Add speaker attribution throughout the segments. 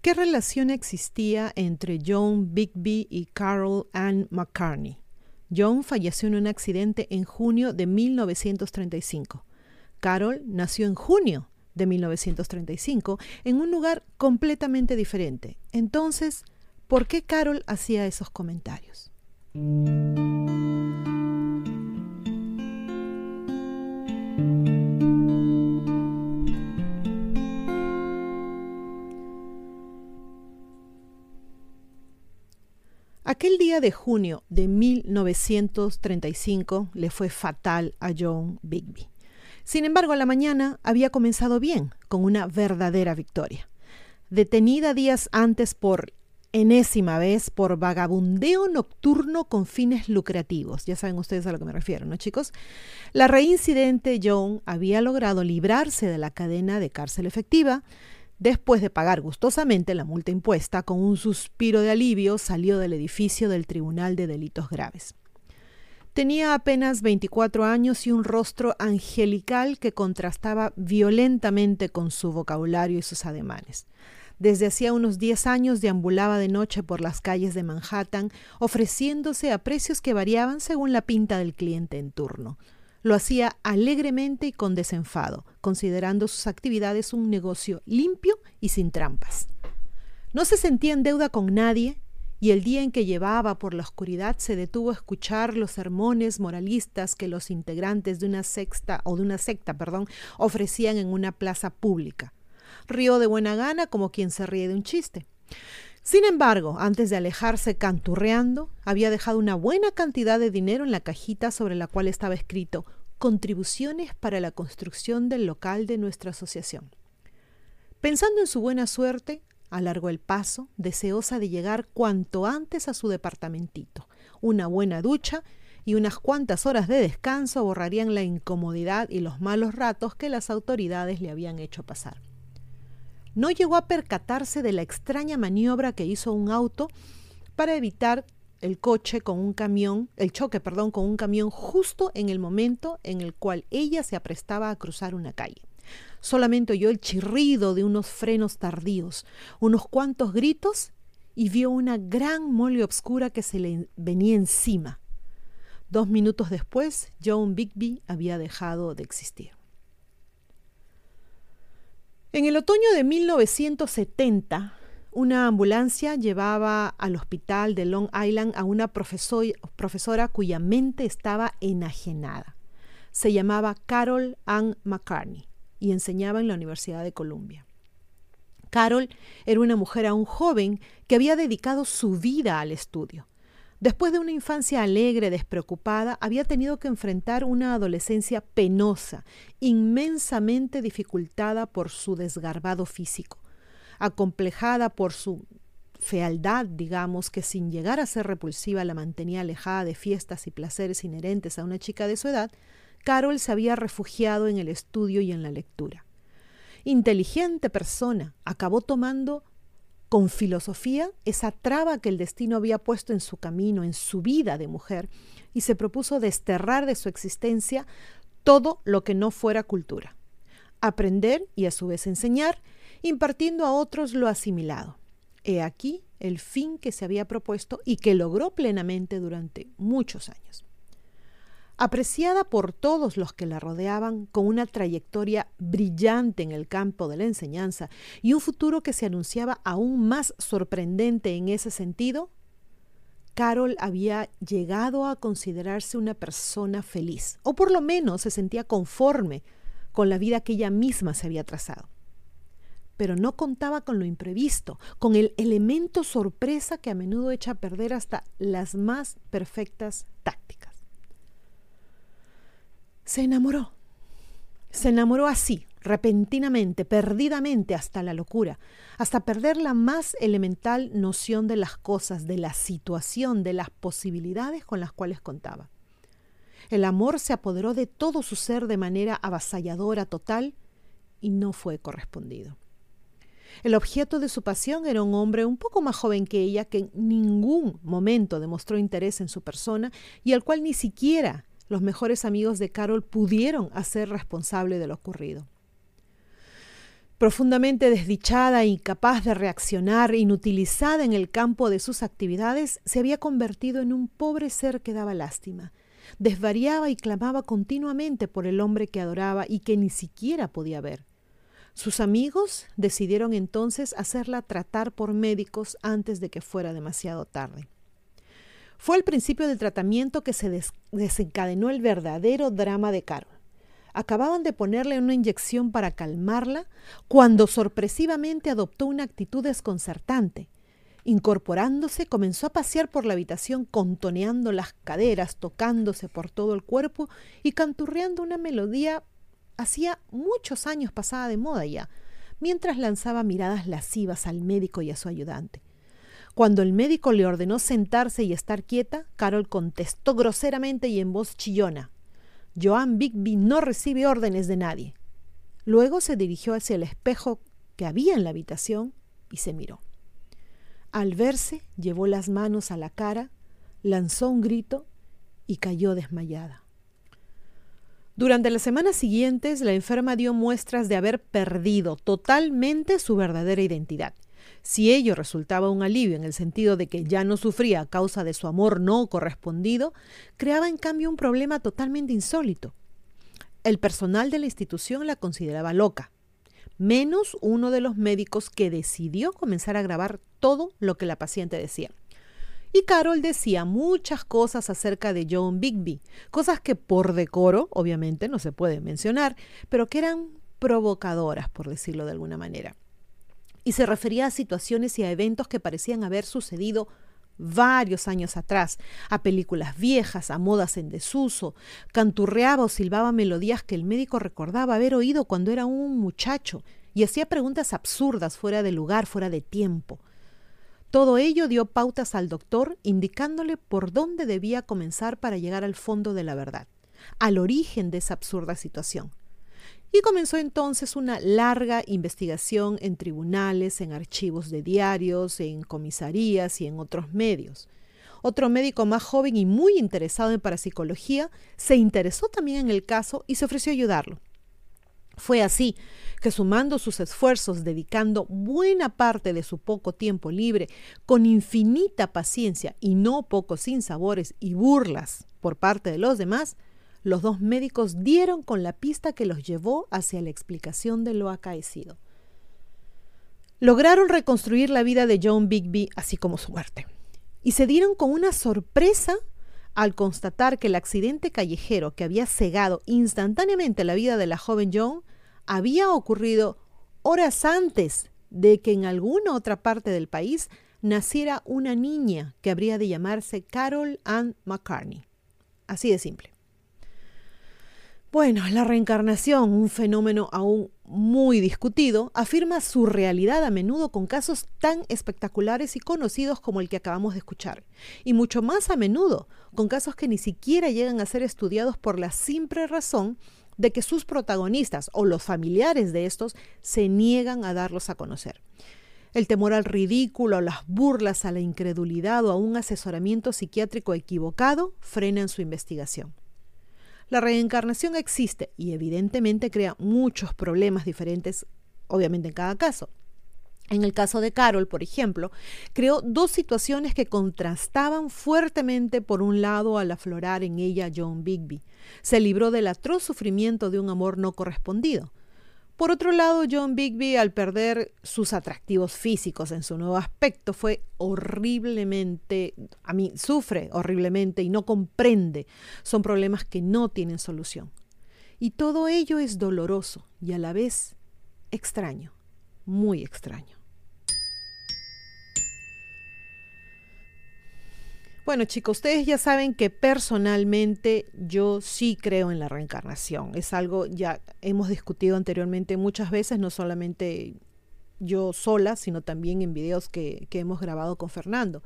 Speaker 1: ¿Qué relación existía entre John Bigby y Carol Ann McCartney? John falleció en un accidente en junio de 1935. Carol nació en junio de 1935 en un lugar completamente diferente. Entonces, ¿por qué Carol hacía esos comentarios? Aquel día de junio de 1935 le fue fatal a John Bigby. Sin embargo, la mañana había comenzado bien, con una verdadera victoria. Detenida días antes por enésima vez por vagabundeo nocturno con fines lucrativos. Ya saben ustedes a lo que me refiero, ¿no, chicos? La reincidente John había logrado librarse de la cadena de cárcel efectiva Después de pagar gustosamente la multa impuesta, con un suspiro de alivio salió del edificio del Tribunal de Delitos Graves. Tenía apenas 24 años y un rostro angelical que contrastaba violentamente con su vocabulario y sus ademanes. Desde hacía unos 10 años deambulaba de noche por las calles de Manhattan, ofreciéndose a precios que variaban según la pinta del cliente en turno. Lo hacía alegremente y con desenfado, considerando sus actividades un negocio limpio y sin trampas. No se sentía en deuda con nadie y el día en que llevaba por la oscuridad se detuvo a escuchar los sermones moralistas que los integrantes de una sexta o de una secta, perdón, ofrecían en una plaza pública. Rió de buena gana como quien se ríe de un chiste. Sin embargo, antes de alejarse canturreando, había dejado una buena cantidad de dinero en la cajita sobre la cual estaba escrito Contribuciones para la construcción del local de nuestra asociación. Pensando en su buena suerte, alargó el paso, deseosa de llegar cuanto antes a su departamentito. Una buena ducha y unas cuantas horas de descanso borrarían la incomodidad y los malos ratos que las autoridades le habían hecho pasar no llegó a percatarse de la extraña maniobra que hizo un auto para evitar el coche con un camión, el choque, perdón, con un camión justo en el momento en el cual ella se aprestaba a cruzar una calle. Solamente oyó el chirrido de unos frenos tardíos, unos cuantos gritos y vio una gran mole oscura que se le venía encima. Dos minutos después, John Bigby había dejado de existir. En el otoño de 1970, una ambulancia llevaba al hospital de Long Island a una profesora cuya mente estaba enajenada. Se llamaba Carol Ann McCartney y enseñaba en la Universidad de Columbia. Carol era una mujer aún joven que había dedicado su vida al estudio. Después de una infancia alegre, despreocupada, había tenido que enfrentar una adolescencia penosa, inmensamente dificultada por su desgarbado físico, acomplejada por su fealdad, digamos, que sin llegar a ser repulsiva la mantenía alejada de fiestas y placeres inherentes a una chica de su edad, Carol se había refugiado en el estudio y en la lectura. Inteligente persona, acabó tomando con filosofía esa traba que el destino había puesto en su camino, en su vida de mujer, y se propuso desterrar de su existencia todo lo que no fuera cultura. Aprender y a su vez enseñar, impartiendo a otros lo asimilado. He aquí el fin que se había propuesto y que logró plenamente durante muchos años apreciada por todos los que la rodeaban, con una trayectoria brillante en el campo de la enseñanza y un futuro que se anunciaba aún más sorprendente en ese sentido, Carol había llegado a considerarse una persona feliz, o por lo menos se sentía conforme con la vida que ella misma se había trazado. Pero no contaba con lo imprevisto, con el elemento sorpresa que a menudo echa a perder hasta las más perfectas tácticas. Se enamoró. Se enamoró así, repentinamente, perdidamente, hasta la locura, hasta perder la más elemental noción de las cosas, de la situación, de las posibilidades con las cuales contaba. El amor se apoderó de todo su ser de manera avasalladora, total, y no fue correspondido. El objeto de su pasión era un hombre un poco más joven que ella, que en ningún momento demostró interés en su persona y al cual ni siquiera los mejores amigos de Carol pudieron hacer responsable de lo ocurrido. Profundamente desdichada, incapaz de reaccionar, inutilizada en el campo de sus actividades, se había convertido en un pobre ser que daba lástima. Desvariaba y clamaba continuamente por el hombre que adoraba y que ni siquiera podía ver. Sus amigos decidieron entonces hacerla tratar por médicos antes de que fuera demasiado tarde. Fue al principio del tratamiento que se desencadenó el verdadero drama de Carol. Acababan de ponerle una inyección para calmarla cuando sorpresivamente adoptó una actitud desconcertante. Incorporándose, comenzó a pasear por la habitación contoneando las caderas, tocándose por todo el cuerpo y canturreando una melodía hacía muchos años pasada de moda ya, mientras lanzaba miradas lascivas al médico y a su ayudante. Cuando el médico le ordenó sentarse y estar quieta, Carol contestó groseramente y en voz chillona. Joan Bigby no recibe órdenes de nadie. Luego se dirigió hacia el espejo que había en la habitación y se miró. Al verse, llevó las manos a la cara, lanzó un grito y cayó desmayada. Durante las semanas siguientes, la enferma dio muestras de haber perdido totalmente su verdadera identidad si ello resultaba un alivio en el sentido de que ya no sufría a causa de su amor no correspondido, creaba en cambio un problema totalmente insólito. El personal de la institución la consideraba loca, menos uno de los médicos que decidió comenzar a grabar todo lo que la paciente decía. Y Carol decía muchas cosas acerca de John Bigby, cosas que por decoro, obviamente, no se pueden mencionar, pero que eran provocadoras, por decirlo de alguna manera y se refería a situaciones y a eventos que parecían haber sucedido varios años atrás, a películas viejas, a modas en desuso, canturreaba o silbaba melodías que el médico recordaba haber oído cuando era un muchacho y hacía preguntas absurdas fuera de lugar, fuera de tiempo. Todo ello dio pautas al doctor, indicándole por dónde debía comenzar para llegar al fondo de la verdad, al origen de esa absurda situación. Y comenzó entonces una larga investigación en tribunales, en archivos de diarios, en comisarías y en otros medios. Otro médico más joven y muy interesado en parapsicología se interesó también en el caso y se ofreció a ayudarlo. Fue así que sumando sus esfuerzos, dedicando buena parte de su poco tiempo libre, con infinita paciencia y no pocos sinsabores y burlas por parte de los demás, los dos médicos dieron con la pista que los llevó hacia la explicación de lo acaecido. Lograron reconstruir la vida de John Bigby, así como su muerte, y se dieron con una sorpresa al constatar que el accidente callejero que había cegado instantáneamente la vida de la joven John había ocurrido horas antes de que en alguna otra parte del país naciera una niña que habría de llamarse Carol Ann McCartney. Así de simple. Bueno, la reencarnación, un fenómeno aún muy discutido, afirma su realidad a menudo con casos tan espectaculares y conocidos como el que acabamos de escuchar, y mucho más a menudo con casos que ni siquiera llegan a ser estudiados por la simple razón de que sus protagonistas o los familiares de estos se niegan a darlos a conocer. El temor al ridículo, las burlas, a la incredulidad o a un asesoramiento psiquiátrico equivocado frenan su investigación. La reencarnación existe y evidentemente crea muchos problemas diferentes, obviamente en cada caso. En el caso de Carol, por ejemplo, creó dos situaciones que contrastaban fuertemente por un lado al aflorar en ella John Bigby. Se libró del atroz sufrimiento de un amor no correspondido. Por otro lado, John Bigby, al perder sus atractivos físicos en su nuevo aspecto, fue horriblemente, a mí sufre horriblemente y no comprende. Son problemas que no tienen solución. Y todo ello es doloroso y a la vez extraño, muy extraño. Bueno chicos, ustedes ya saben que personalmente yo sí creo en la reencarnación. Es algo ya hemos discutido anteriormente muchas veces, no solamente yo sola, sino también en videos que, que hemos grabado con Fernando.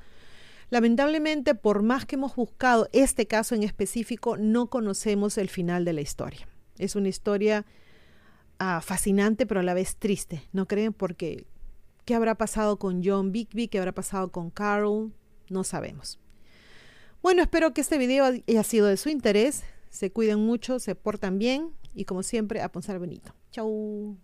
Speaker 1: Lamentablemente, por más que hemos buscado este caso en específico, no conocemos el final de la historia. Es una historia ah, fascinante, pero a la vez triste, ¿no creen? Porque, ¿qué habrá pasado con John Bigby? ¿Qué habrá pasado con Carol? No sabemos. Bueno, espero que este video haya sido de su interés. Se cuiden mucho, se portan bien y como siempre, a pensar bonito. Chau.